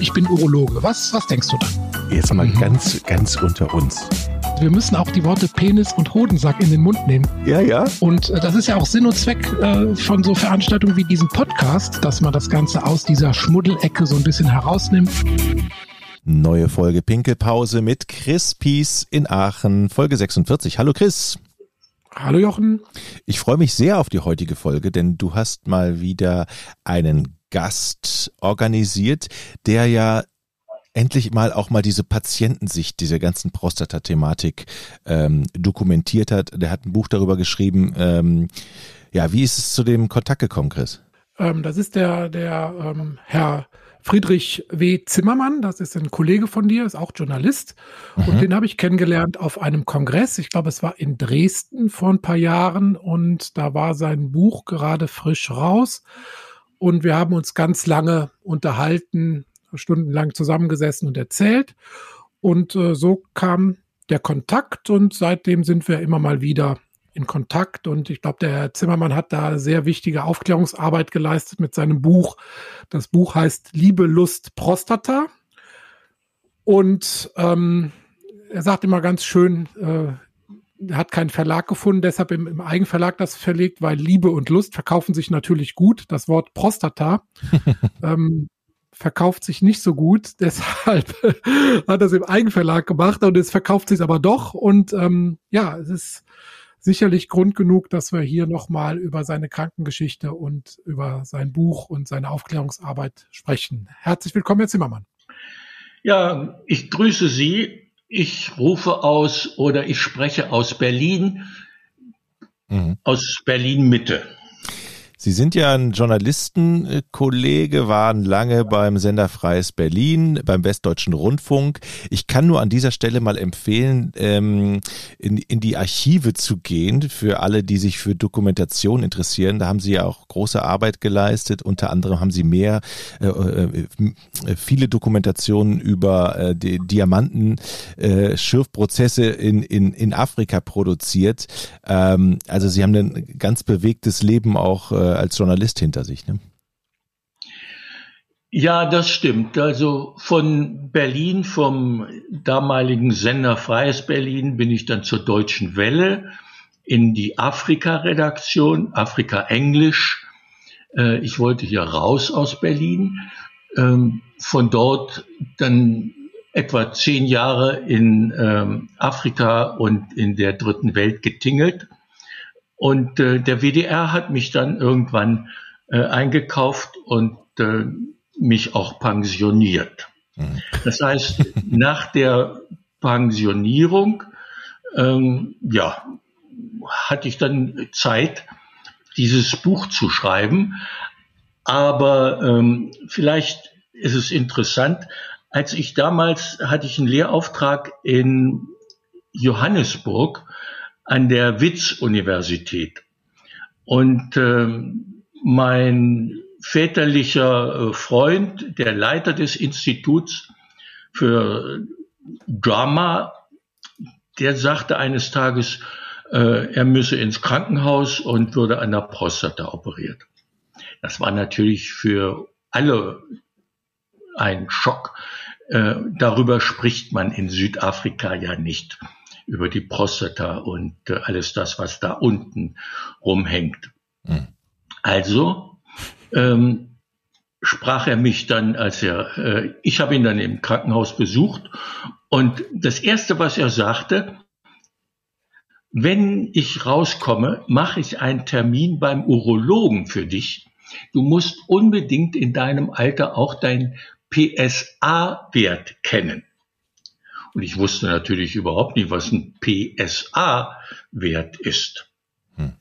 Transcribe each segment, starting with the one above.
ich bin Urologe. Was, was denkst du dann? Jetzt mal mhm. ganz, ganz unter uns. Wir müssen auch die Worte Penis und Hodensack in den Mund nehmen. Ja, ja. Und äh, das ist ja auch Sinn und Zweck äh, von so Veranstaltungen wie diesem Podcast, dass man das Ganze aus dieser Schmuddelecke so ein bisschen herausnimmt. Neue Folge Pinkelpause mit Chris Pies in Aachen, Folge 46. Hallo Chris. Hallo Jochen. Ich freue mich sehr auf die heutige Folge, denn du hast mal wieder einen Gast organisiert, der ja endlich mal auch mal diese Patientensicht dieser ganzen Prostata-Thematik ähm, dokumentiert hat. Der hat ein Buch darüber geschrieben. Ähm, ja, wie ist es zu dem Kontakt gekommen, Chris? Ähm, das ist der, der ähm, Herr Friedrich W. Zimmermann, das ist ein Kollege von dir, ist auch Journalist. Mhm. Und den habe ich kennengelernt auf einem Kongress. Ich glaube, es war in Dresden vor ein paar Jahren und da war sein Buch gerade frisch raus. Und wir haben uns ganz lange unterhalten, stundenlang zusammengesessen und erzählt. Und äh, so kam der Kontakt und seitdem sind wir immer mal wieder in Kontakt. Und ich glaube, der Herr Zimmermann hat da sehr wichtige Aufklärungsarbeit geleistet mit seinem Buch. Das Buch heißt Liebe, Lust, Prostata. Und ähm, er sagt immer ganz schön, äh, hat keinen Verlag gefunden, deshalb im, im, Eigenverlag das verlegt, weil Liebe und Lust verkaufen sich natürlich gut. Das Wort Prostata ähm, verkauft sich nicht so gut, deshalb hat er es im Eigenverlag gemacht und es verkauft sich aber doch. Und ähm, ja, es ist sicherlich Grund genug, dass wir hier nochmal über seine Krankengeschichte und über sein Buch und seine Aufklärungsarbeit sprechen. Herzlich willkommen, Herr Zimmermann. Ja, ich grüße Sie. Ich rufe aus oder ich spreche aus Berlin, mhm. aus Berlin Mitte. Sie sind ja ein Journalistenkollege, waren lange beim Sender Freies Berlin, beim Westdeutschen Rundfunk. Ich kann nur an dieser Stelle mal empfehlen, ähm, in, in die Archive zu gehen für alle, die sich für Dokumentation interessieren. Da haben Sie ja auch große Arbeit geleistet. Unter anderem haben Sie mehr, äh, äh, viele Dokumentationen über äh, die Diamanten, äh, Schürfprozesse in, in, in Afrika produziert. Ähm, also Sie haben ein ganz bewegtes Leben auch äh, als Journalist hinter sich. Ne? Ja, das stimmt. Also von Berlin, vom damaligen Sender Freies Berlin, bin ich dann zur Deutschen Welle in die Afrika-Redaktion, Afrika Englisch. Äh, ich wollte hier raus aus Berlin. Ähm, von dort dann etwa zehn Jahre in ähm, Afrika und in der dritten Welt getingelt und äh, der WDR hat mich dann irgendwann äh, eingekauft und äh, mich auch pensioniert. Mhm. Das heißt, nach der Pensionierung, ähm, ja, hatte ich dann Zeit, dieses Buch zu schreiben. Aber ähm, vielleicht ist es interessant, als ich damals hatte ich einen Lehrauftrag in Johannesburg an der Witz-Universität. Und äh, mein väterlicher äh, Freund, der Leiter des Instituts für Drama, der sagte eines Tages, äh, er müsse ins Krankenhaus und würde an der Prostata operiert. Das war natürlich für alle ein Schock. Äh, darüber spricht man in Südafrika ja nicht über die Prostata und äh, alles das, was da unten rumhängt. Mhm. Also ähm, sprach er mich dann, als er, äh, ich habe ihn dann im Krankenhaus besucht und das erste, was er sagte, wenn ich rauskomme, mache ich einen Termin beim Urologen für dich. Du musst unbedingt in deinem Alter auch dein PSA-Wert kennen. Und ich wusste natürlich überhaupt nicht, was ein PSA-Wert ist. Hm.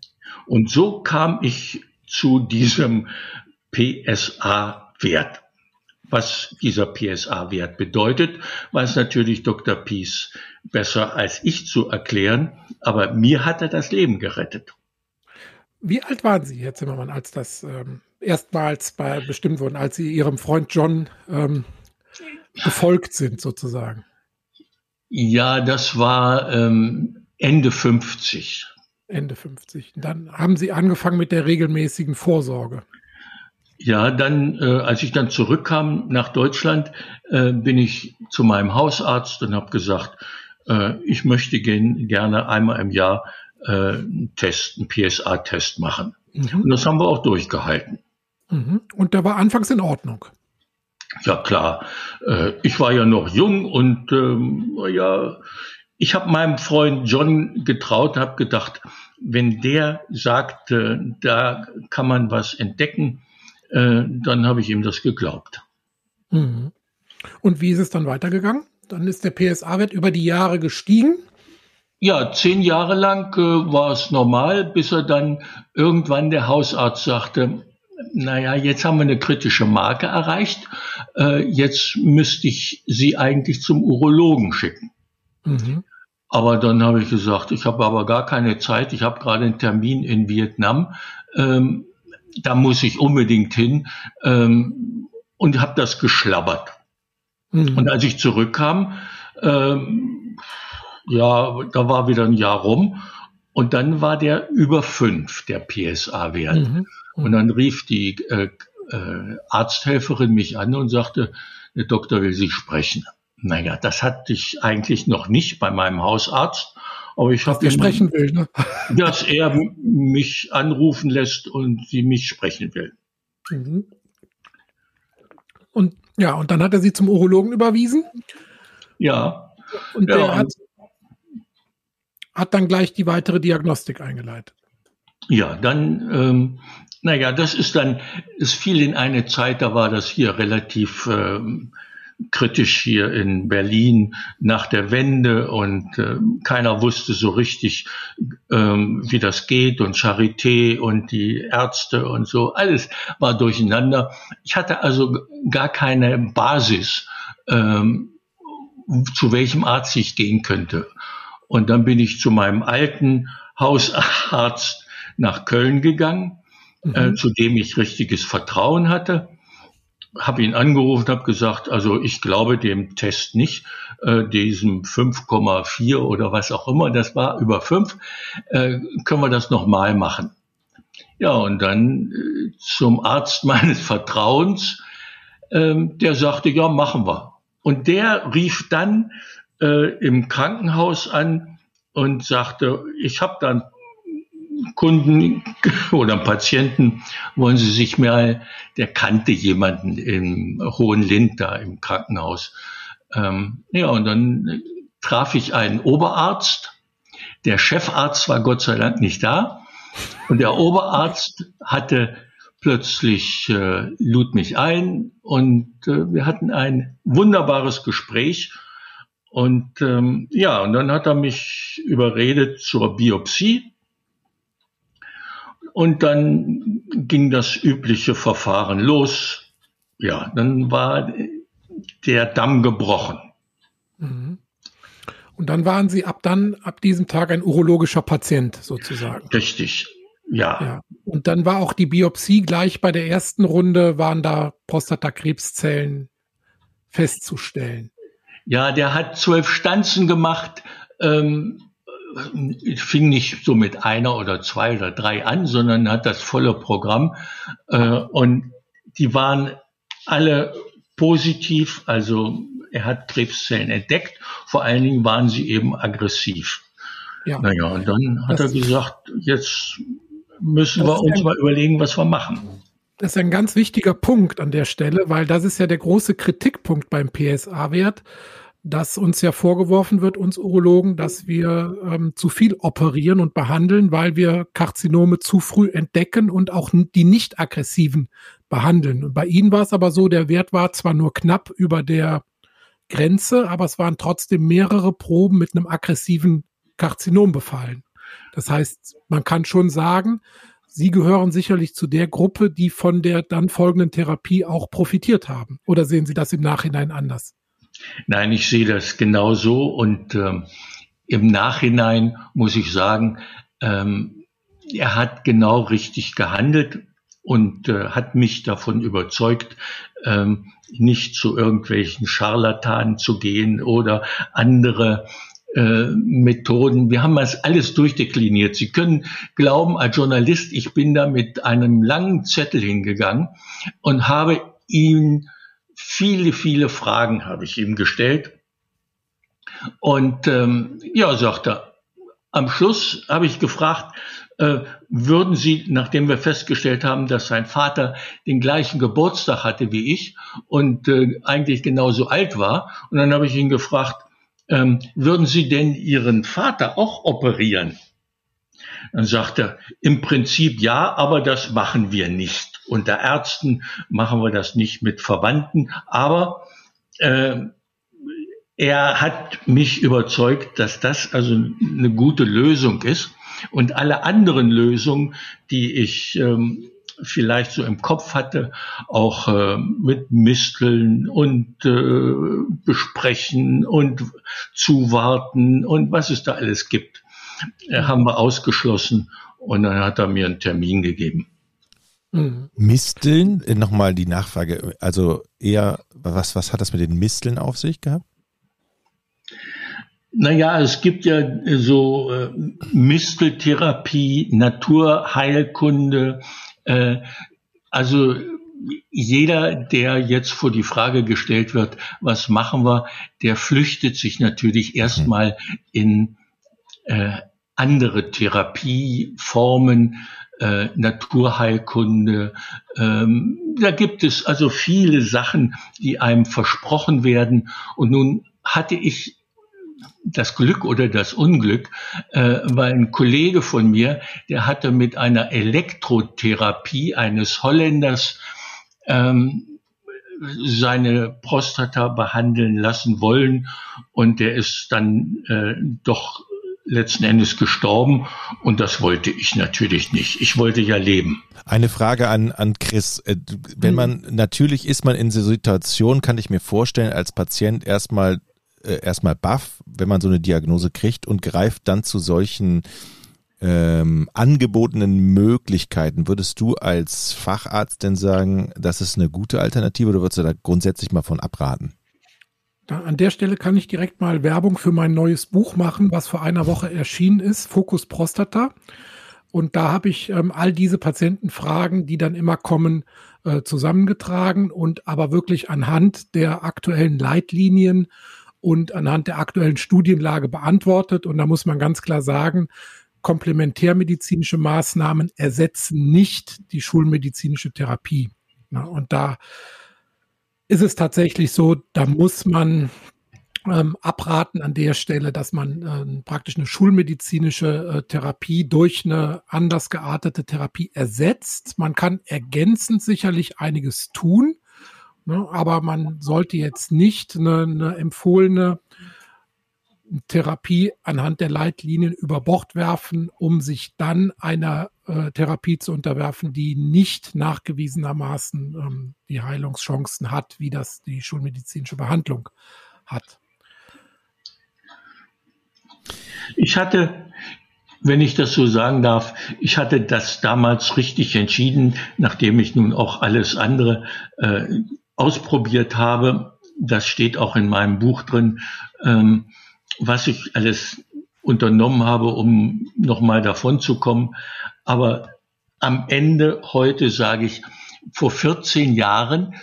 Und so kam ich zu diesem PSA-Wert. Was dieser PSA-Wert bedeutet, weiß natürlich Dr. Pies besser als ich zu erklären, aber mir hat er das Leben gerettet. Wie alt waren Sie, Herr Zimmermann, als das ähm, erstmals bei bestimmt wurden, als Sie Ihrem Freund John ähm, gefolgt sind, sozusagen? Ja, das war ähm, Ende 50. Ende 50. Dann haben Sie angefangen mit der regelmäßigen Vorsorge. Ja, dann, äh, als ich dann zurückkam nach Deutschland, äh, bin ich zu meinem Hausarzt und habe gesagt, äh, ich möchte gen, gerne einmal im Jahr äh, einen Test, einen PSA-Test machen. Mhm. Und das haben wir auch durchgehalten. Mhm. Und der war anfangs in Ordnung. Ja klar, äh, ich war ja noch jung und ähm, ja, ich habe meinem Freund John getraut, habe gedacht, wenn der sagt, äh, da kann man was entdecken, äh, dann habe ich ihm das geglaubt. Mhm. Und wie ist es dann weitergegangen? Dann ist der PSA-Wert über die Jahre gestiegen. Ja, zehn Jahre lang äh, war es normal, bis er dann irgendwann der Hausarzt sagte, naja, jetzt haben wir eine kritische Marke erreicht, äh, jetzt müsste ich Sie eigentlich zum Urologen schicken. Mhm. Aber dann habe ich gesagt, ich habe aber gar keine Zeit, ich habe gerade einen Termin in Vietnam, ähm, da muss ich unbedingt hin ähm, und habe das geschlabbert. Mhm. Und als ich zurückkam, ähm, ja, da war wieder ein Jahr rum und dann war der über fünf, der PSA-Wert. Mhm. Mhm. Und dann rief die äh, äh, Arzthelferin mich an und sagte, der Doktor will Sie sprechen. Naja, das hatte ich eigentlich noch nicht bei meinem Hausarzt. Aber ich habe sprechen will, ne? dass er mich anrufen lässt und sie mich sprechen will. Mhm. Und ja, und dann hat er sie zum Urologen überwiesen. Ja. Und der ja, hat, hat dann gleich die weitere Diagnostik eingeleitet. Ja, dann, ähm, naja, das ist dann, es fiel in eine Zeit, da war das hier relativ ähm, kritisch hier in Berlin nach der Wende und äh, keiner wusste so richtig, ähm, wie das geht und Charité und die Ärzte und so, alles war durcheinander. Ich hatte also gar keine Basis, ähm, zu welchem Arzt ich gehen könnte. Und dann bin ich zu meinem alten Hausarzt nach Köln gegangen, äh, mhm. äh, zu dem ich richtiges Vertrauen hatte habe ihn angerufen, habe gesagt, also ich glaube dem Test nicht, äh, diesem 5,4 oder was auch immer, das war über 5, äh, können wir das nochmal machen. Ja, und dann äh, zum Arzt meines Vertrauens, äh, der sagte, ja, machen wir. Und der rief dann äh, im Krankenhaus an und sagte, ich habe dann Kunden oder Patienten wollen Sie sich mal, der kannte jemanden im Hohen Lind da im Krankenhaus. Ähm, ja, und dann traf ich einen Oberarzt. Der Chefarzt war Gott sei Dank nicht da. Und der Oberarzt hatte plötzlich, äh, lud mich ein und äh, wir hatten ein wunderbares Gespräch. Und ähm, ja, und dann hat er mich überredet zur Biopsie. Und dann ging das übliche Verfahren los. Ja, dann war der Damm gebrochen. Mhm. Und dann waren Sie ab dann, ab diesem Tag ein urologischer Patient sozusagen. Richtig, ja. ja. Und dann war auch die Biopsie gleich bei der ersten Runde, waren da Prostatakrebszellen festzustellen. Ja, der hat zwölf Stanzen gemacht. Ähm, fing nicht so mit einer oder zwei oder drei an, sondern hat das volle Programm. Äh, und die waren alle positiv, also er hat Krebszellen entdeckt, vor allen Dingen waren sie eben aggressiv. Ja. Naja, und dann hat das er gesagt, jetzt müssen wir uns mal überlegen, was wir machen. Das ist ein ganz wichtiger Punkt an der Stelle, weil das ist ja der große Kritikpunkt beim PSA-Wert dass uns ja vorgeworfen wird, uns Urologen, dass wir ähm, zu viel operieren und behandeln, weil wir Karzinome zu früh entdecken und auch die nicht aggressiven behandeln. Und bei Ihnen war es aber so, der Wert war zwar nur knapp über der Grenze, aber es waren trotzdem mehrere Proben mit einem aggressiven Karzinom befallen. Das heißt, man kann schon sagen, Sie gehören sicherlich zu der Gruppe, die von der dann folgenden Therapie auch profitiert haben. Oder sehen Sie das im Nachhinein anders? Nein, ich sehe das genauso und ähm, im Nachhinein muss ich sagen, ähm, er hat genau richtig gehandelt und äh, hat mich davon überzeugt, ähm, nicht zu irgendwelchen Scharlatanen zu gehen oder andere äh, Methoden. Wir haben das alles durchdekliniert. Sie können glauben, als Journalist, ich bin da mit einem langen Zettel hingegangen und habe ihm viele, viele Fragen habe ich ihm gestellt. Und ähm, ja, sagt er, am Schluss habe ich gefragt, äh, würden Sie, nachdem wir festgestellt haben, dass sein Vater den gleichen Geburtstag hatte wie ich und äh, eigentlich genauso alt war, und dann habe ich ihn gefragt, ähm, würden Sie denn Ihren Vater auch operieren? Dann sagt er, im Prinzip ja, aber das machen wir nicht. Unter Ärzten machen wir das nicht mit Verwandten, aber äh, er hat mich überzeugt, dass das also eine gute Lösung ist. Und alle anderen Lösungen, die ich ähm, vielleicht so im Kopf hatte, auch äh, mit Misteln und äh, besprechen und zuwarten und was es da alles gibt, äh, haben wir ausgeschlossen und dann hat er mir einen Termin gegeben. Mhm. Misteln, äh, nochmal die Nachfrage, also eher, was, was hat das mit den Misteln auf sich gehabt? Naja, es gibt ja so äh, Misteltherapie, Naturheilkunde. Äh, also jeder, der jetzt vor die Frage gestellt wird, was machen wir, der flüchtet sich natürlich erstmal in äh, andere Therapieformen, äh, Naturheilkunde. Ähm, da gibt es also viele Sachen, die einem versprochen werden. Und nun hatte ich das Glück oder das Unglück, äh, weil ein Kollege von mir, der hatte mit einer Elektrotherapie eines Holländers ähm, seine Prostata behandeln lassen wollen und der ist dann äh, doch letzten Endes gestorben und das wollte ich natürlich nicht. Ich wollte ja leben. Eine Frage an, an Chris. Äh, wenn man, natürlich ist man in dieser Situation, kann ich mir vorstellen, als Patient erstmal äh, erstmal baff, wenn man so eine Diagnose kriegt und greift dann zu solchen ähm, angebotenen Möglichkeiten. Würdest du als Facharzt denn sagen, das ist eine gute Alternative oder würdest du da grundsätzlich mal von abraten? Da, an der Stelle kann ich direkt mal Werbung für mein neues Buch machen, was vor einer Woche erschienen ist, Fokus Prostata. Und da habe ich ähm, all diese Patientenfragen, die dann immer kommen, äh, zusammengetragen und aber wirklich anhand der aktuellen Leitlinien und anhand der aktuellen Studienlage beantwortet. Und da muss man ganz klar sagen, komplementärmedizinische Maßnahmen ersetzen nicht die schulmedizinische Therapie. und da ist es tatsächlich so, da muss man ähm, abraten an der Stelle, dass man äh, praktisch eine schulmedizinische äh, Therapie durch eine anders geartete Therapie ersetzt. Man kann ergänzend sicherlich einiges tun, Ne? Aber man sollte jetzt nicht eine, eine empfohlene Therapie anhand der Leitlinien über Bord werfen, um sich dann einer äh, Therapie zu unterwerfen, die nicht nachgewiesenermaßen ähm, die Heilungschancen hat, wie das die schulmedizinische Behandlung hat. Ich hatte, wenn ich das so sagen darf, ich hatte das damals richtig entschieden, nachdem ich nun auch alles andere äh, ausprobiert habe, das steht auch in meinem Buch drin, ähm, was ich alles unternommen habe, um nochmal davon zu kommen. Aber am Ende heute sage ich, vor 14 Jahren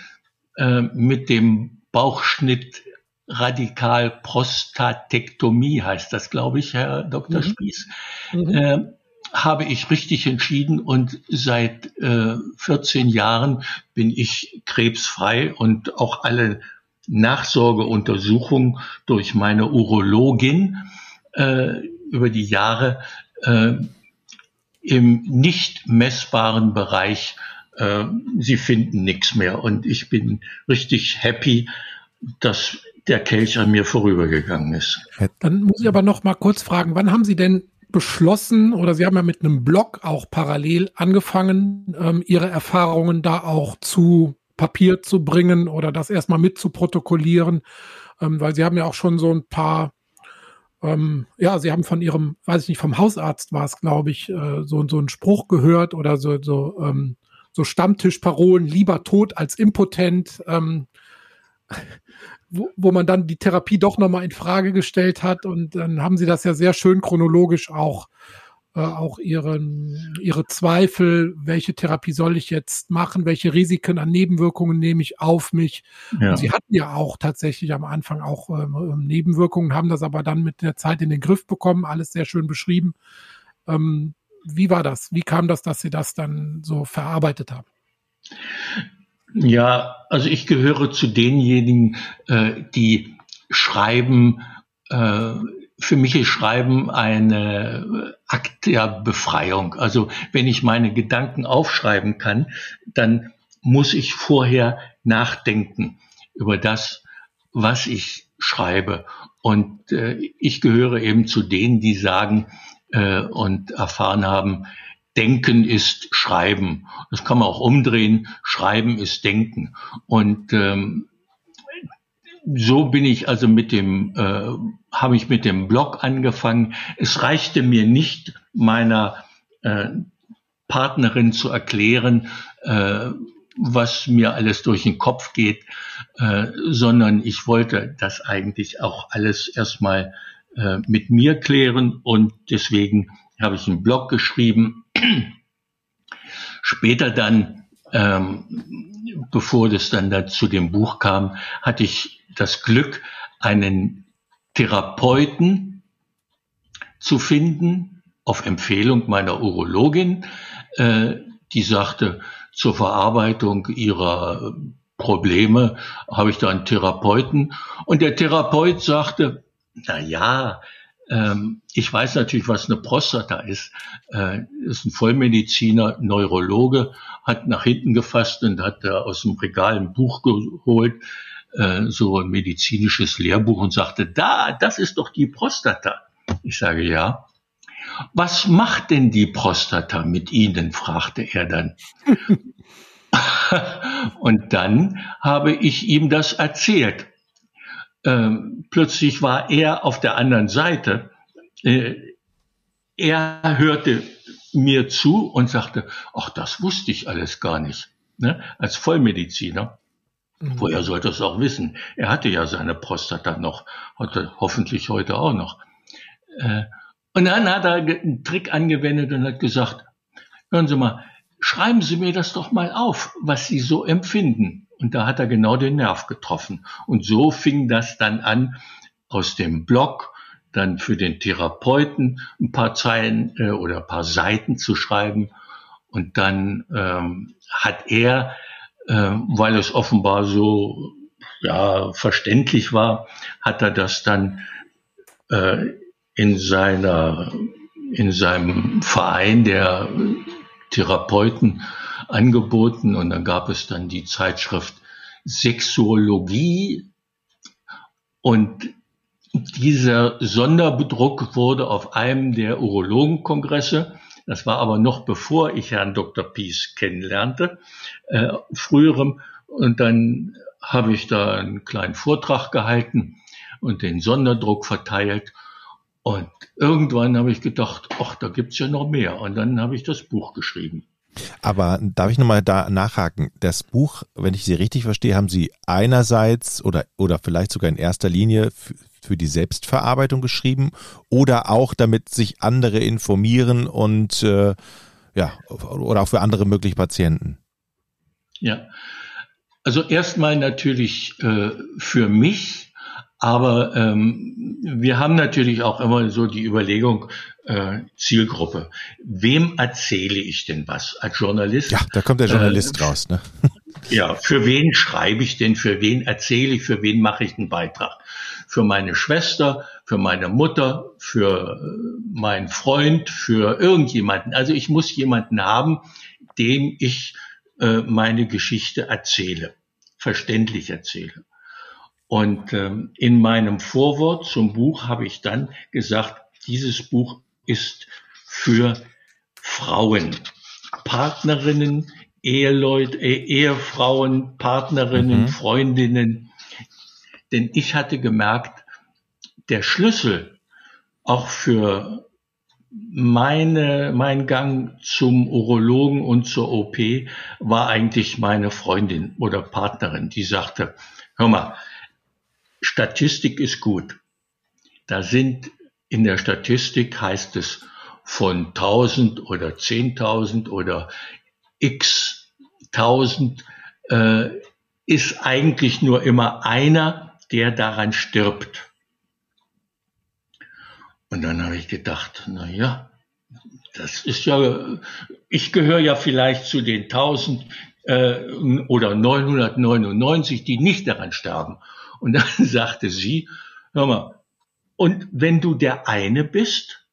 äh, mit dem Bauchschnitt radikal Prostatektomie heißt das, glaube ich, Herr Dr. Mhm. Spieß. Mhm. Äh, habe ich richtig entschieden und seit äh, 14 Jahren bin ich krebsfrei und auch alle Nachsorgeuntersuchungen durch meine Urologin äh, über die Jahre äh, im nicht messbaren Bereich. Äh, sie finden nichts mehr und ich bin richtig happy, dass der Kelch an mir vorübergegangen ist. Dann muss ich aber noch mal kurz fragen, wann haben Sie denn beschlossen oder Sie haben ja mit einem Blog auch parallel angefangen, ähm, Ihre Erfahrungen da auch zu Papier zu bringen oder das erstmal mit zu protokollieren, ähm, weil Sie haben ja auch schon so ein paar, ähm, ja, Sie haben von Ihrem, weiß ich nicht, vom Hausarzt war es, glaube ich, äh, so, so einen Spruch gehört oder so, so, ähm, so Stammtischparolen, lieber tot als impotent. Ähm, wo, wo man dann die Therapie doch nochmal in Frage gestellt hat. Und dann haben sie das ja sehr schön chronologisch auch, äh, auch ihren, ihre Zweifel, welche Therapie soll ich jetzt machen, welche Risiken an Nebenwirkungen nehme ich auf mich. Ja. Und sie hatten ja auch tatsächlich am Anfang auch ähm, ähm, Nebenwirkungen, haben das aber dann mit der Zeit in den Griff bekommen, alles sehr schön beschrieben. Ähm, wie war das? Wie kam das, dass Sie das dann so verarbeitet haben? Ja, also ich gehöre zu denjenigen, äh, die schreiben, äh, für mich ist Schreiben eine Akt der Befreiung. Also wenn ich meine Gedanken aufschreiben kann, dann muss ich vorher nachdenken über das, was ich schreibe. Und äh, ich gehöre eben zu denen, die sagen äh, und erfahren haben, Denken ist Schreiben. Das kann man auch umdrehen. Schreiben ist Denken. Und ähm, so bin ich also mit dem, äh, habe ich mit dem Blog angefangen. Es reichte mir nicht, meiner äh, Partnerin zu erklären, äh, was mir alles durch den Kopf geht, äh, sondern ich wollte das eigentlich auch alles erstmal äh, mit mir klären und deswegen habe ich einen Blog geschrieben. Später dann, ähm, bevor das dann da zu dem Buch kam, hatte ich das Glück, einen Therapeuten zu finden, auf Empfehlung meiner Urologin, äh, die sagte, zur Verarbeitung ihrer Probleme habe ich da einen Therapeuten. Und der Therapeut sagte, na ja, ähm, ich weiß natürlich, was eine Prostata ist. Äh, ist ein Vollmediziner, Neurologe, hat nach hinten gefasst und hat da aus dem Regal ein Buch geholt, äh, so ein medizinisches Lehrbuch und sagte, da, das ist doch die Prostata. Ich sage ja. Was macht denn die Prostata mit Ihnen? fragte er dann. und dann habe ich ihm das erzählt ähm, plötzlich war er auf der anderen Seite. Äh, er hörte mir zu und sagte, ach, das wusste ich alles gar nicht. Ne? Als Vollmediziner. Mhm. Woher sollte es auch wissen? Er hatte ja seine Prostata noch, hatte hoffentlich heute auch noch. Äh, und dann hat er einen Trick angewendet und hat gesagt, hören Sie mal, schreiben Sie mir das doch mal auf, was Sie so empfinden. Und da hat er genau den Nerv getroffen. Und so fing das dann an, aus dem Blog dann für den Therapeuten ein paar Zeilen äh, oder ein paar Seiten zu schreiben. Und dann ähm, hat er, äh, weil es offenbar so ja, verständlich war, hat er das dann äh, in seiner in seinem Verein der Therapeuten angeboten und dann gab es dann die Zeitschrift Sexuologie und dieser Sonderbedruck wurde auf einem der Urologenkongresse, das war aber noch bevor ich Herrn Dr. Pies kennenlernte, äh, früherem, und dann habe ich da einen kleinen Vortrag gehalten und den Sonderdruck verteilt. Und irgendwann habe ich gedacht, ach, da gibt's ja noch mehr. Und dann habe ich das Buch geschrieben. Aber darf ich nochmal da nachhaken? Das Buch, wenn ich Sie richtig verstehe, haben Sie einerseits oder, oder vielleicht sogar in erster Linie für die Selbstverarbeitung geschrieben oder auch damit sich andere informieren und äh, ja, oder auch für andere mögliche Patienten? Ja, also erstmal natürlich äh, für mich, aber ähm, wir haben natürlich auch immer so die Überlegung, äh, Zielgruppe. Wem erzähle ich denn was als Journalist? Ja, da kommt der Journalist äh, raus. Ne? Ja, für wen schreibe ich denn? Für wen erzähle ich? Für wen mache ich einen Beitrag? Für meine Schwester, für meine Mutter, für äh, meinen Freund, für irgendjemanden. Also ich muss jemanden haben, dem ich äh, meine Geschichte erzähle, verständlich erzähle. Und ähm, in meinem Vorwort zum Buch habe ich dann gesagt, dieses Buch ist für Frauen, Partnerinnen, Eheleute, eh, Ehefrauen, Partnerinnen, mhm. Freundinnen. Denn ich hatte gemerkt, der Schlüssel auch für meine, mein Gang zum Urologen und zur OP war eigentlich meine Freundin oder Partnerin, die sagte, hör mal, Statistik ist gut. Da sind in der Statistik heißt es von 1000 oder 10.000 oder x 1000 äh, ist eigentlich nur immer einer, der daran stirbt. Und dann habe ich gedacht, na ja, das ist ja, ich gehöre ja vielleicht zu den 1000 äh, oder 999, die nicht daran sterben. Und dann sagte sie, hör mal, und wenn du der eine bist,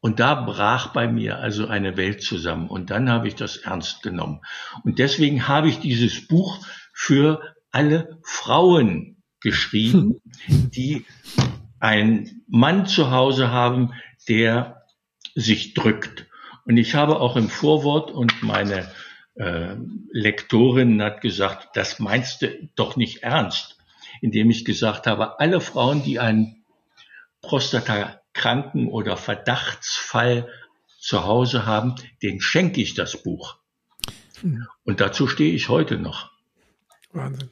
und da brach bei mir also eine Welt zusammen. Und dann habe ich das ernst genommen. Und deswegen habe ich dieses Buch für alle Frauen geschrieben, hm. die einen Mann zu Hause haben, der sich drückt. Und ich habe auch im Vorwort und meine äh, Lektorin hat gesagt, das meinst du doch nicht ernst, indem ich gesagt habe, alle Frauen, die einen Prostatakranken oder Verdachtsfall zu Hause haben, den schenke ich das Buch. Hm. Und dazu stehe ich heute noch. Wahnsinn.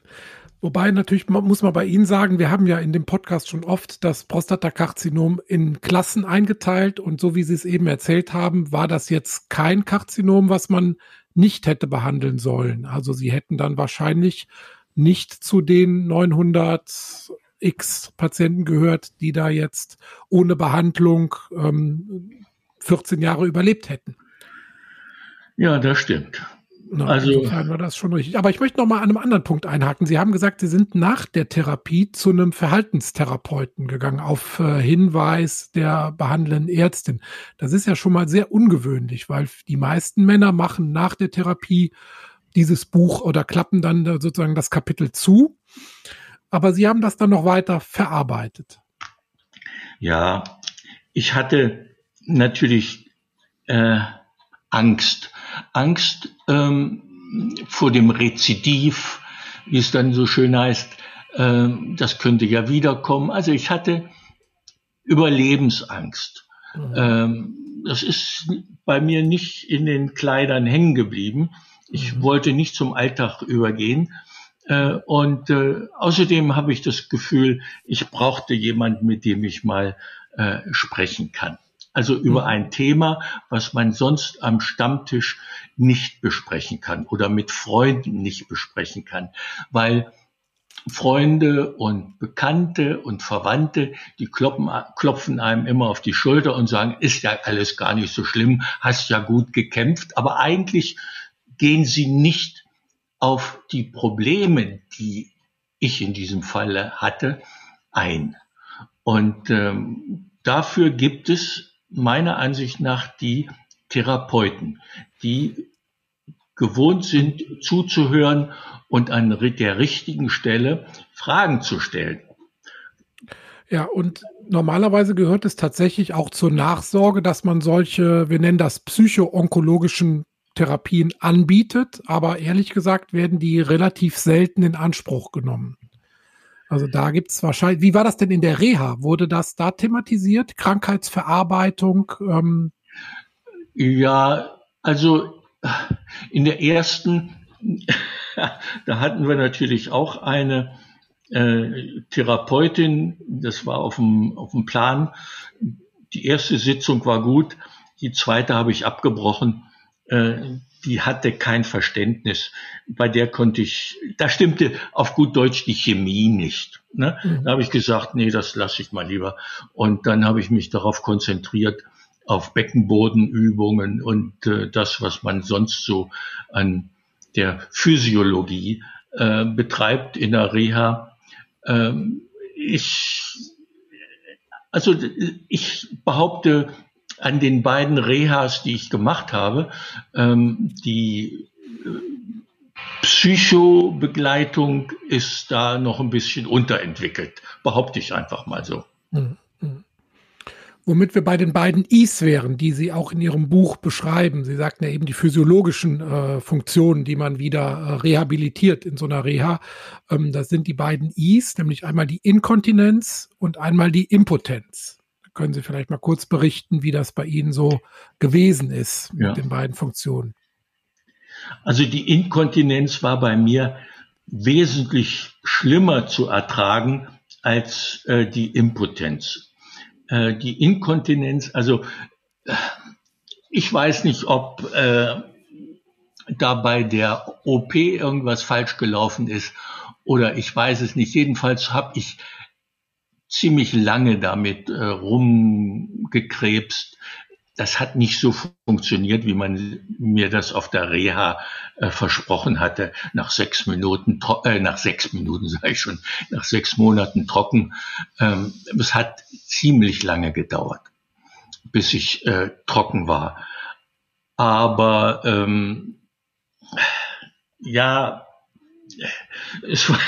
Wobei natürlich muss man bei Ihnen sagen, wir haben ja in dem Podcast schon oft das Prostatakarzinom in Klassen eingeteilt und so wie Sie es eben erzählt haben, war das jetzt kein Karzinom, was man nicht hätte behandeln sollen. Also Sie hätten dann wahrscheinlich nicht zu den 900 X Patienten gehört, die da jetzt ohne Behandlung ähm, 14 Jahre überlebt hätten. Ja, das stimmt. Na, also war das schon richtig. Aber ich möchte noch mal an einem anderen Punkt einhaken. Sie haben gesagt, Sie sind nach der Therapie zu einem Verhaltenstherapeuten gegangen auf äh, Hinweis der behandelnden Ärztin. Das ist ja schon mal sehr ungewöhnlich, weil die meisten Männer machen nach der Therapie dieses Buch oder klappen dann sozusagen das Kapitel zu. Aber Sie haben das dann noch weiter verarbeitet. Ja, ich hatte natürlich äh, Angst Angst ähm, vor dem Rezidiv, wie es dann so schön heißt, äh, das könnte ja wiederkommen. Also ich hatte Überlebensangst. Mhm. Ähm, das ist bei mir nicht in den Kleidern hängen geblieben. Ich mhm. wollte nicht zum Alltag übergehen. Äh, und äh, außerdem habe ich das Gefühl, ich brauchte jemanden, mit dem ich mal äh, sprechen kann. Also über mhm. ein Thema, was man sonst am Stammtisch nicht besprechen kann oder mit Freunden nicht besprechen kann, weil Freunde und Bekannte und Verwandte, die kloppen, klopfen einem immer auf die Schulter und sagen, ist ja alles gar nicht so schlimm, hast ja gut gekämpft, aber eigentlich gehen sie nicht auf die Probleme, die ich in diesem Falle hatte, ein. Und ähm, dafür gibt es meiner Ansicht nach die Therapeuten, die gewohnt sind zuzuhören und an der richtigen Stelle Fragen zu stellen. Ja, und normalerweise gehört es tatsächlich auch zur Nachsorge, dass man solche, wir nennen das psycho-onkologischen Therapien anbietet, aber ehrlich gesagt werden die relativ selten in Anspruch genommen. Also da gibt es wahrscheinlich, wie war das denn in der Reha? Wurde das da thematisiert? Krankheitsverarbeitung? Ähm? Ja, also in der ersten, da hatten wir natürlich auch eine äh, Therapeutin, das war auf dem, auf dem Plan. Die erste Sitzung war gut, die zweite habe ich abgebrochen. Äh, die hatte kein Verständnis. Bei der konnte ich, da stimmte auf gut Deutsch die Chemie nicht. Ne? Mhm. Da habe ich gesagt, nee, das lasse ich mal lieber. Und dann habe ich mich darauf konzentriert, auf Beckenbodenübungen und äh, das, was man sonst so an der Physiologie äh, betreibt in der Reha. Ähm, ich, also ich behaupte, an den beiden Rehas, die ich gemacht habe, ähm, die äh, Psychobegleitung ist da noch ein bisschen unterentwickelt, behaupte ich einfach mal so. Mhm. Womit wir bei den beiden Is wären, die Sie auch in Ihrem Buch beschreiben. Sie sagten ja eben die physiologischen äh, Funktionen, die man wieder äh, rehabilitiert in so einer Reha. Ähm, das sind die beiden Is, nämlich einmal die Inkontinenz und einmal die Impotenz. Können Sie vielleicht mal kurz berichten, wie das bei Ihnen so gewesen ist mit ja. den beiden Funktionen? Also die Inkontinenz war bei mir wesentlich schlimmer zu ertragen als äh, die Impotenz. Äh, die Inkontinenz, also äh, ich weiß nicht, ob äh, da bei der OP irgendwas falsch gelaufen ist oder ich weiß es nicht. Jedenfalls habe ich ziemlich lange damit äh, rumgekrebst. Das hat nicht so funktioniert, wie man mir das auf der Reha äh, versprochen hatte. Nach sechs Minuten, äh, nach sechs Minuten sage ich schon, nach sechs Monaten trocken. Ähm, es hat ziemlich lange gedauert, bis ich äh, trocken war. Aber ähm, ja, es war,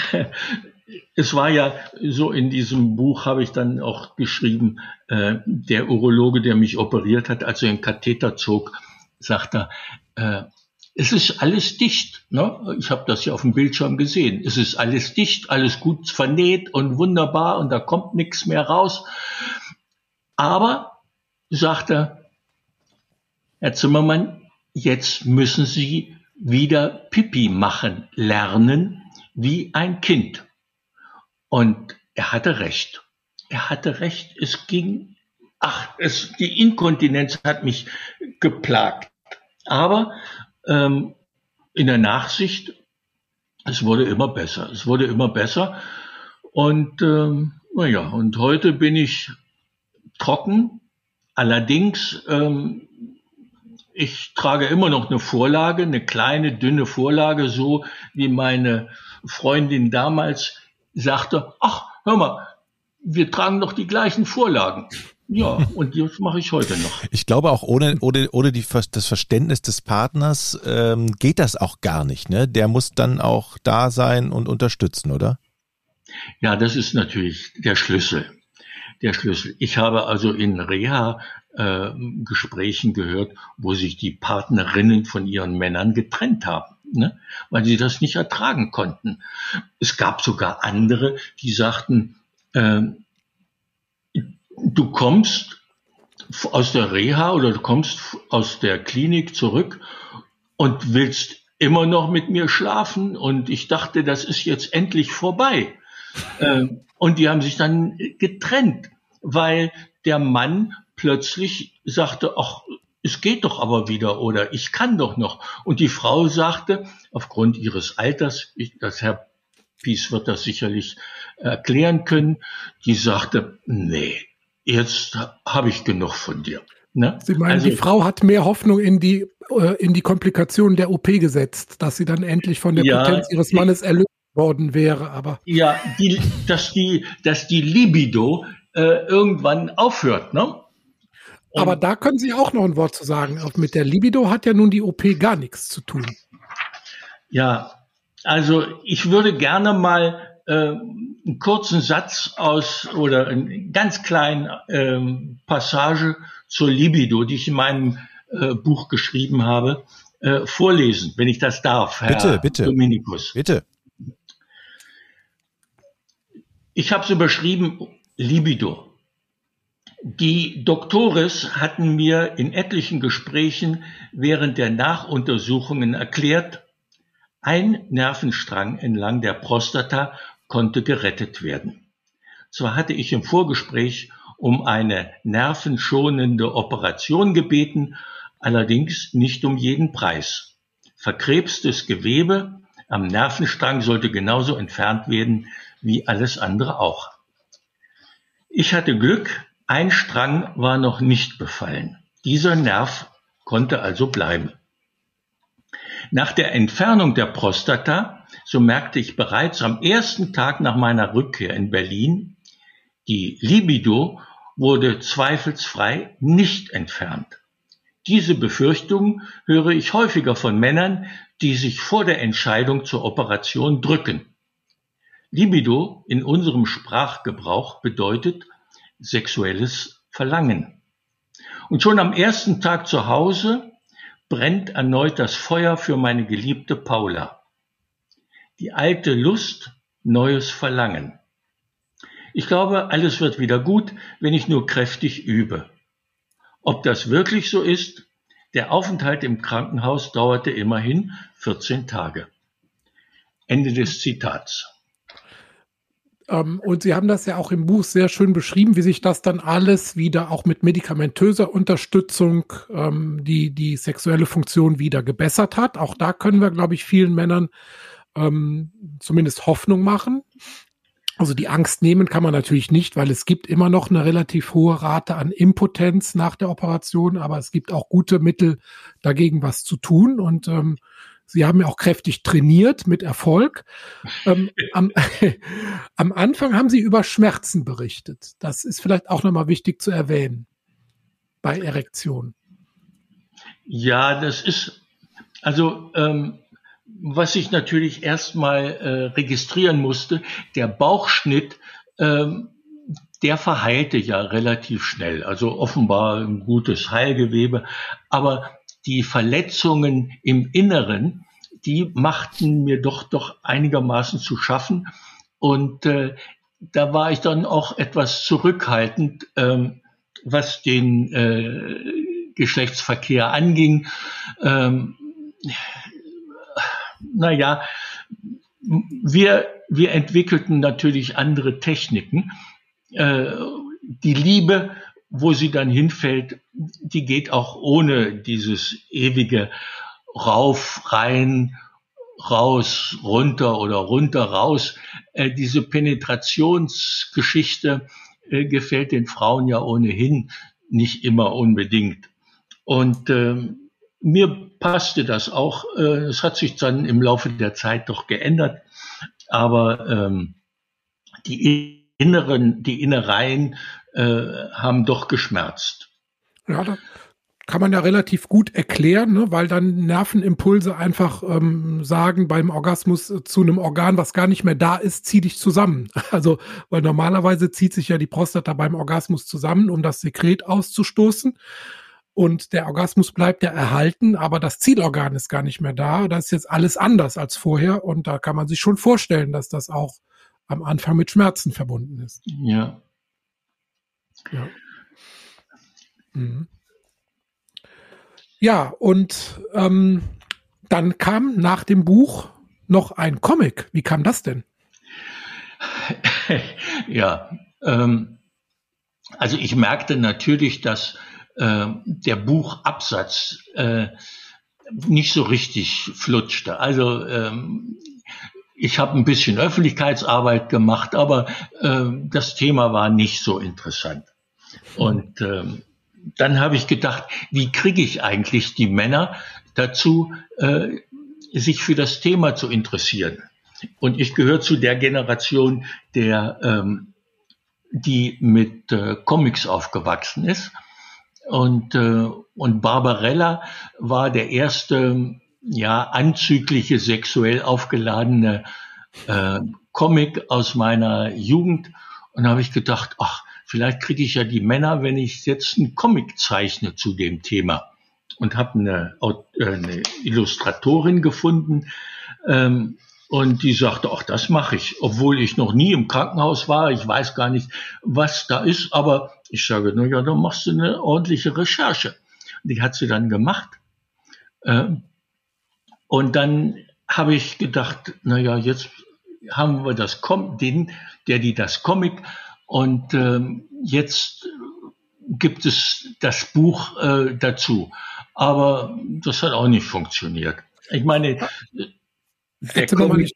es war ja so in diesem Buch habe ich dann auch geschrieben, äh, der Urologe, der mich operiert hat, als er den Katheter zog, sagt er, äh, es ist alles dicht. Ne? Ich habe das ja auf dem Bildschirm gesehen. Es ist alles dicht, alles gut vernäht und wunderbar und da kommt nichts mehr raus. Aber, sagt er, Herr Zimmermann, jetzt müssen Sie wieder Pipi machen lernen wie ein Kind. Und er hatte recht. Er hatte recht. Es ging, ach, es, die Inkontinenz hat mich geplagt. Aber ähm, in der Nachsicht, es wurde immer besser. Es wurde immer besser. Und ähm, naja, und heute bin ich trocken. Allerdings ähm, ich trage immer noch eine Vorlage, eine kleine, dünne Vorlage, so wie meine Freundin damals sagte, ach, hör mal, wir tragen doch die gleichen Vorlagen. Ja, und das mache ich heute noch. Ich glaube auch ohne, ohne, ohne die, das Verständnis des Partners ähm, geht das auch gar nicht. Ne? Der muss dann auch da sein und unterstützen, oder? Ja, das ist natürlich der Schlüssel. Der Schlüssel. Ich habe also in Reha äh, Gesprächen gehört, wo sich die Partnerinnen von ihren Männern getrennt haben, ne? weil sie das nicht ertragen konnten. Es gab sogar andere, die sagten, äh, du kommst aus der Reha oder du kommst aus der Klinik zurück und willst immer noch mit mir schlafen und ich dachte, das ist jetzt endlich vorbei. Äh, und die haben sich dann getrennt, weil der Mann plötzlich sagte, ach, es geht doch aber wieder oder ich kann doch noch. Und die Frau sagte, aufgrund ihres Alters, ich, das Herr Pies wird das sicherlich erklären können, die sagte, nee, jetzt habe ich genug von dir. Ne? Sie meinen, also, die Frau hat mehr Hoffnung in die, äh, in die Komplikationen der OP gesetzt, dass sie dann endlich von der ja, Potenz ihres Mannes erlöst worden wäre. Aber ja, die, dass die, dass die Libido äh, irgendwann aufhört, ne? Aber da können Sie auch noch ein Wort zu sagen. Mit der Libido hat ja nun die OP gar nichts zu tun. Ja, also ich würde gerne mal äh, einen kurzen Satz aus oder einen ganz kleinen äh, Passage zur Libido, die ich in meinem äh, Buch geschrieben habe, äh, vorlesen, wenn ich das darf, Herr bitte, bitte. Dominikus. Bitte. Ich habe es überschrieben Libido. Die Doktores hatten mir in etlichen Gesprächen während der Nachuntersuchungen erklärt, ein Nervenstrang entlang der Prostata konnte gerettet werden. Zwar hatte ich im Vorgespräch um eine nervenschonende Operation gebeten, allerdings nicht um jeden Preis. Verkrebstes Gewebe am Nervenstrang sollte genauso entfernt werden wie alles andere auch. Ich hatte Glück, ein Strang war noch nicht befallen. Dieser Nerv konnte also bleiben. Nach der Entfernung der Prostata, so merkte ich bereits am ersten Tag nach meiner Rückkehr in Berlin, die Libido wurde zweifelsfrei nicht entfernt. Diese Befürchtung höre ich häufiger von Männern, die sich vor der Entscheidung zur Operation drücken. Libido in unserem Sprachgebrauch bedeutet sexuelles Verlangen. Und schon am ersten Tag zu Hause brennt erneut das Feuer für meine geliebte Paula. Die alte Lust, neues Verlangen. Ich glaube, alles wird wieder gut, wenn ich nur kräftig übe. Ob das wirklich so ist? Der Aufenthalt im Krankenhaus dauerte immerhin 14 Tage. Ende des Zitats. Ähm, und Sie haben das ja auch im Buch sehr schön beschrieben, wie sich das dann alles wieder auch mit medikamentöser Unterstützung ähm, die, die sexuelle Funktion wieder gebessert hat. Auch da können wir, glaube ich, vielen Männern ähm, zumindest Hoffnung machen. Also die Angst nehmen kann man natürlich nicht, weil es gibt immer noch eine relativ hohe Rate an Impotenz nach der Operation, aber es gibt auch gute Mittel dagegen was zu tun und ähm, Sie haben ja auch kräftig trainiert mit Erfolg. Ähm, am, am, Anfang haben Sie über Schmerzen berichtet. Das ist vielleicht auch nochmal wichtig zu erwähnen bei Erektion. Ja, das ist, also ähm, was ich natürlich erstmal äh, registrieren musste, der Bauchschnitt, ähm, der verheilte ja relativ schnell. Also offenbar ein gutes Heilgewebe. Aber die Verletzungen im Inneren, die machten mir doch doch einigermaßen zu schaffen. Und äh, da war ich dann auch etwas zurückhaltend, ähm, was den äh, Geschlechtsverkehr anging. Ähm, naja, wir, wir entwickelten natürlich andere Techniken. Äh, die Liebe wo sie dann hinfällt, die geht auch ohne dieses ewige rauf, rein, raus, runter oder runter, raus. Äh, diese Penetrationsgeschichte äh, gefällt den Frauen ja ohnehin nicht immer unbedingt. Und äh, mir passte das auch. Äh, es hat sich dann im Laufe der Zeit doch geändert. Aber ähm, die inneren, die Innereien äh, haben doch geschmerzt. Ja, da kann man ja relativ gut erklären, ne? weil dann Nervenimpulse einfach ähm, sagen beim Orgasmus äh, zu einem Organ, was gar nicht mehr da ist, zieh dich zusammen. Also, weil normalerweise zieht sich ja die Prostata beim Orgasmus zusammen, um das Sekret auszustoßen. Und der Orgasmus bleibt ja erhalten, aber das Zielorgan ist gar nicht mehr da. Das ist jetzt alles anders als vorher. Und da kann man sich schon vorstellen, dass das auch am Anfang mit Schmerzen verbunden ist. Ja. Ja. Mhm. Ja, und ähm, dann kam nach dem Buch noch ein Comic. Wie kam das denn? ja, ähm, also ich merkte natürlich, dass äh, der Buchabsatz äh, nicht so richtig flutschte. Also ähm, ich habe ein bisschen Öffentlichkeitsarbeit gemacht, aber äh, das Thema war nicht so interessant. Und ähm, dann habe ich gedacht, wie kriege ich eigentlich die Männer dazu, äh, sich für das Thema zu interessieren? Und ich gehöre zu der Generation, der ähm, die mit äh, Comics aufgewachsen ist. Und, äh, und Barbarella war der erste ja, anzügliche, sexuell aufgeladene äh, Comic aus meiner Jugend. Und da habe ich gedacht, ach, vielleicht kriege ich ja die Männer, wenn ich jetzt einen Comic zeichne zu dem Thema. Und habe eine, äh, eine Illustratorin gefunden, ähm, und die sagte, ach, das mache ich, obwohl ich noch nie im Krankenhaus war. Ich weiß gar nicht, was da ist, aber ich sage, na ja, dann machst du eine ordentliche Recherche. Die hat sie dann gemacht. Ähm, und dann habe ich gedacht, na ja, jetzt haben wir das Com den, der die das Comic und ähm, jetzt gibt es das Buch äh, dazu. Aber das hat auch nicht funktioniert. Ich meine, Hätte man nicht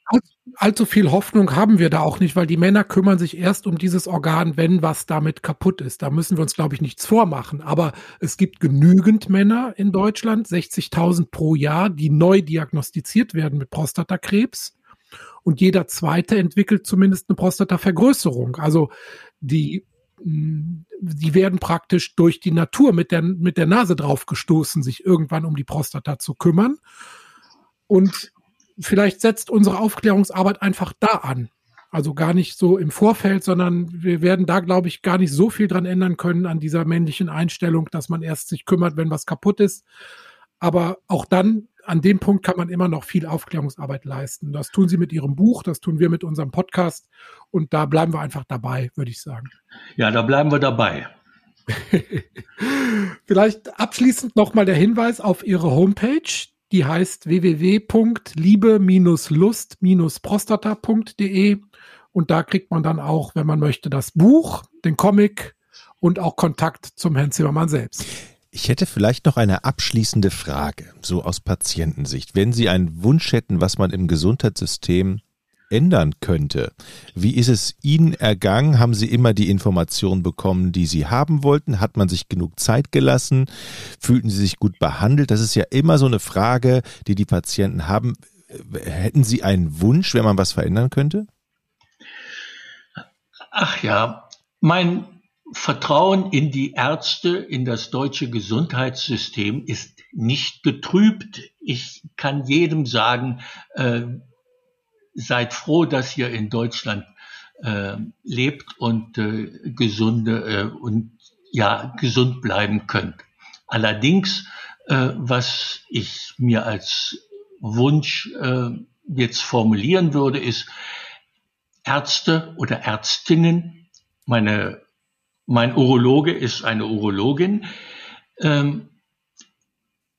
allzu viel Hoffnung haben wir da auch nicht, weil die Männer kümmern sich erst um dieses Organ, wenn was damit kaputt ist. Da müssen wir uns, glaube ich, nichts vormachen. Aber es gibt genügend Männer in Deutschland, 60.000 pro Jahr, die neu diagnostiziert werden mit Prostatakrebs. Und jeder zweite entwickelt zumindest eine Prostatavergrößerung. Also die, mm, die werden praktisch durch die Natur mit der, mit der Nase draufgestoßen, sich irgendwann um die Prostata zu kümmern. Und vielleicht setzt unsere Aufklärungsarbeit einfach da an. Also gar nicht so im Vorfeld, sondern wir werden da, glaube ich, gar nicht so viel dran ändern können an dieser männlichen Einstellung, dass man erst sich kümmert, wenn was kaputt ist. Aber auch dann, an dem Punkt kann man immer noch viel Aufklärungsarbeit leisten. Das tun Sie mit Ihrem Buch, das tun wir mit unserem Podcast und da bleiben wir einfach dabei, würde ich sagen. Ja, da bleiben wir dabei. Vielleicht abschließend nochmal der Hinweis auf Ihre Homepage Die heißt www.liebe-lust-prostata.de und da kriegt man dann auch, wenn man möchte, das Buch, den Comic und auch Kontakt zum Herrn Zimmermann selbst. Ich hätte vielleicht noch eine abschließende Frage, so aus Patientensicht. Wenn Sie einen Wunsch hätten, was man im Gesundheitssystem ändern könnte. Wie ist es Ihnen ergangen? Haben Sie immer die Informationen bekommen, die Sie haben wollten? Hat man sich genug Zeit gelassen? Fühlten Sie sich gut behandelt? Das ist ja immer so eine Frage, die die Patienten haben. Hätten Sie einen Wunsch, wenn man was verändern könnte? Ach ja, mein Vertrauen in die Ärzte, in das deutsche Gesundheitssystem ist nicht getrübt. Ich kann jedem sagen, äh, seid froh, dass ihr in Deutschland äh, lebt und äh, gesunde äh, und ja gesund bleiben könnt. Allerdings, äh, was ich mir als Wunsch äh, jetzt formulieren würde, ist Ärzte oder Ärztinnen. Meine mein Urologe ist eine Urologin. Ähm,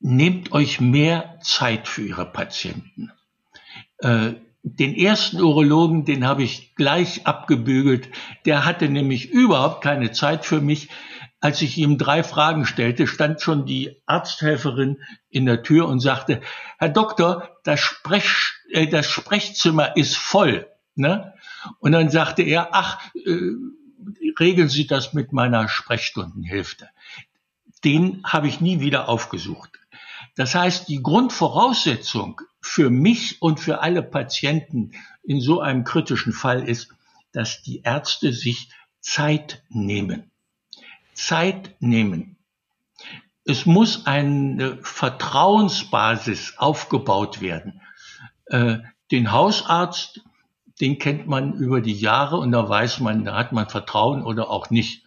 nehmt euch mehr Zeit für ihre Patienten. Äh, den ersten Urologen, den habe ich gleich abgebügelt. Der hatte nämlich überhaupt keine Zeit für mich. Als ich ihm drei Fragen stellte, stand schon die Arzthelferin in der Tür und sagte, Herr Doktor, das, Sprech, äh, das Sprechzimmer ist voll. Ne? Und dann sagte er, ach, äh, regeln Sie das mit meiner Sprechstundenhilfe. Den habe ich nie wieder aufgesucht. Das heißt, die Grundvoraussetzung für mich und für alle Patienten in so einem kritischen Fall ist, dass die Ärzte sich Zeit nehmen. Zeit nehmen. Es muss eine Vertrauensbasis aufgebaut werden. Äh, den Hausarzt, den kennt man über die Jahre und da weiß man, da hat man Vertrauen oder auch nicht.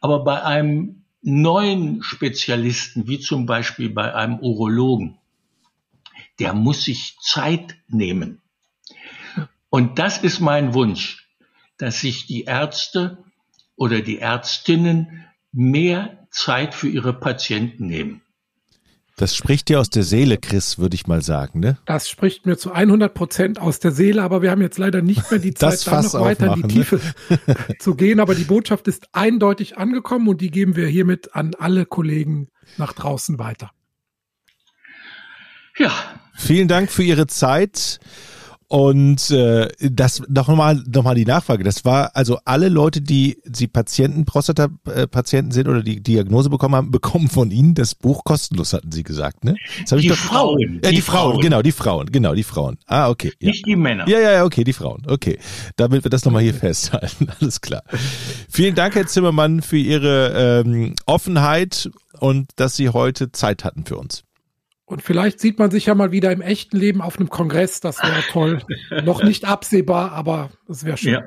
Aber bei einem neuen Spezialisten, wie zum Beispiel bei einem Urologen, der muss sich Zeit nehmen. Und das ist mein Wunsch, dass sich die Ärzte oder die Ärztinnen mehr Zeit für ihre Patienten nehmen. Das spricht dir aus der Seele, Chris, würde ich mal sagen, ne? Das spricht mir zu 100 Prozent aus der Seele, aber wir haben jetzt leider nicht mehr die Zeit, da noch weiter in die ne? Tiefe zu gehen. Aber die Botschaft ist eindeutig angekommen und die geben wir hiermit an alle Kollegen nach draußen weiter. Ja, Vielen Dank für Ihre Zeit. Und äh, das nochmal noch mal die Nachfrage. Das war also alle Leute, die sie Patienten, Prostata-Patienten sind oder die Diagnose bekommen haben, bekommen von Ihnen das Buch kostenlos, hatten Sie gesagt, ne? die doch, Frauen. Äh, die, die Frauen, Frauen, genau, die Frauen, genau, die Frauen. Ah, okay. Ja. Nicht die Männer. Ja, ja, ja, okay, die Frauen. Okay. Damit wir das nochmal hier festhalten. Alles klar. Vielen Dank, Herr Zimmermann, für Ihre ähm, Offenheit und dass Sie heute Zeit hatten für uns. Und vielleicht sieht man sich ja mal wieder im echten Leben auf einem Kongress. Das wäre toll. Noch nicht absehbar, aber das wäre schön. Ja.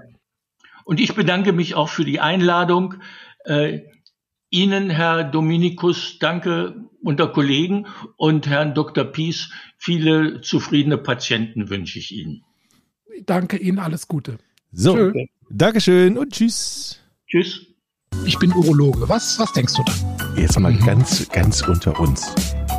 Und ich bedanke mich auch für die Einladung. Äh, Ihnen, Herr Dominikus, danke unter Kollegen und Herrn Dr. Pies, viele zufriedene Patienten wünsche ich Ihnen. Danke Ihnen, alles Gute. So, Tschö. Dankeschön und tschüss. Tschüss. Ich bin Urologe. Was, was denkst du da? Jetzt mal mhm. ganz, ganz unter uns.